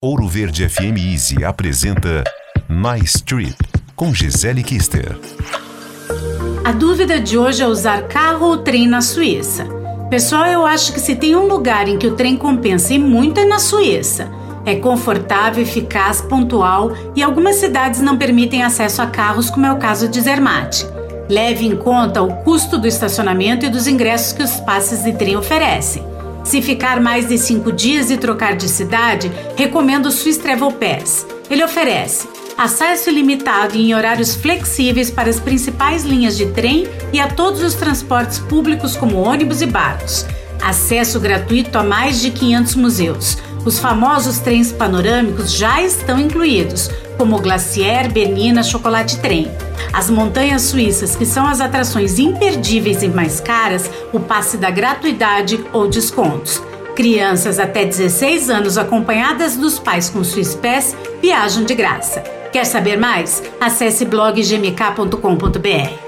Ouro Verde FM Easy apresenta Nice Trip com Gisele Kister. A dúvida de hoje é usar carro ou trem na Suíça. Pessoal, eu acho que se tem um lugar em que o trem compensa e muito é na Suíça. É confortável, eficaz, pontual e algumas cidades não permitem acesso a carros, como é o caso de Zermatt. Leve em conta o custo do estacionamento e dos ingressos que os passes de trem oferecem. Se ficar mais de cinco dias e trocar de cidade, recomendo o Swiss Travel Pass. Ele oferece acesso ilimitado em horários flexíveis para as principais linhas de trem e a todos os transportes públicos como ônibus e barcos. Acesso gratuito a mais de 500 museus. Os famosos trens panorâmicos já estão incluídos, como Glacier, Bernina, Chocolate Trem. As montanhas suíças, que são as atrações imperdíveis e mais caras, o passe da gratuidade ou descontos. Crianças até 16 anos acompanhadas dos pais com Swiss Pass viajam de graça. Quer saber mais? Acesse bloggmk.com.br.